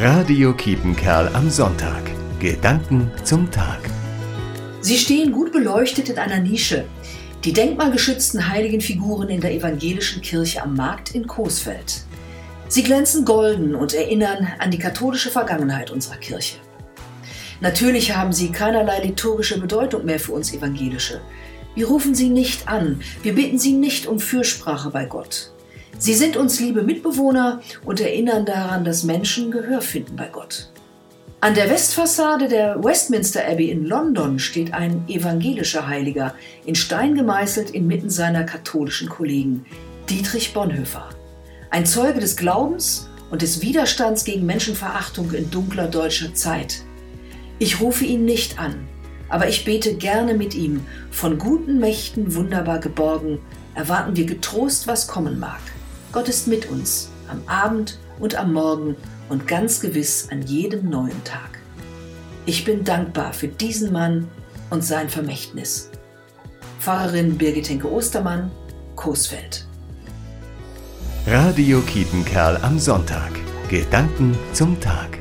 Radio Kiepenkerl am Sonntag. Gedanken zum Tag. Sie stehen gut beleuchtet in einer Nische. Die denkmalgeschützten heiligen Figuren in der evangelischen Kirche am Markt in Coesfeld. Sie glänzen golden und erinnern an die katholische Vergangenheit unserer Kirche. Natürlich haben sie keinerlei liturgische Bedeutung mehr für uns Evangelische. Wir rufen sie nicht an, wir bitten sie nicht um Fürsprache bei Gott. Sie sind uns liebe Mitbewohner und erinnern daran, dass Menschen Gehör finden bei Gott. An der Westfassade der Westminster Abbey in London steht ein evangelischer Heiliger, in Stein gemeißelt inmitten seiner katholischen Kollegen, Dietrich Bonhoeffer. Ein Zeuge des Glaubens und des Widerstands gegen Menschenverachtung in dunkler deutscher Zeit. Ich rufe ihn nicht an, aber ich bete gerne mit ihm, von guten Mächten wunderbar geborgen, erwarten wir getrost, was kommen mag. Gott ist mit uns, am Abend und am Morgen und ganz gewiss an jedem neuen Tag. Ich bin dankbar für diesen Mann und sein Vermächtnis. Pfarrerin Birgit Henke Ostermann, Coesfeld. Radio Kiepenkerl am Sonntag. Gedanken zum Tag.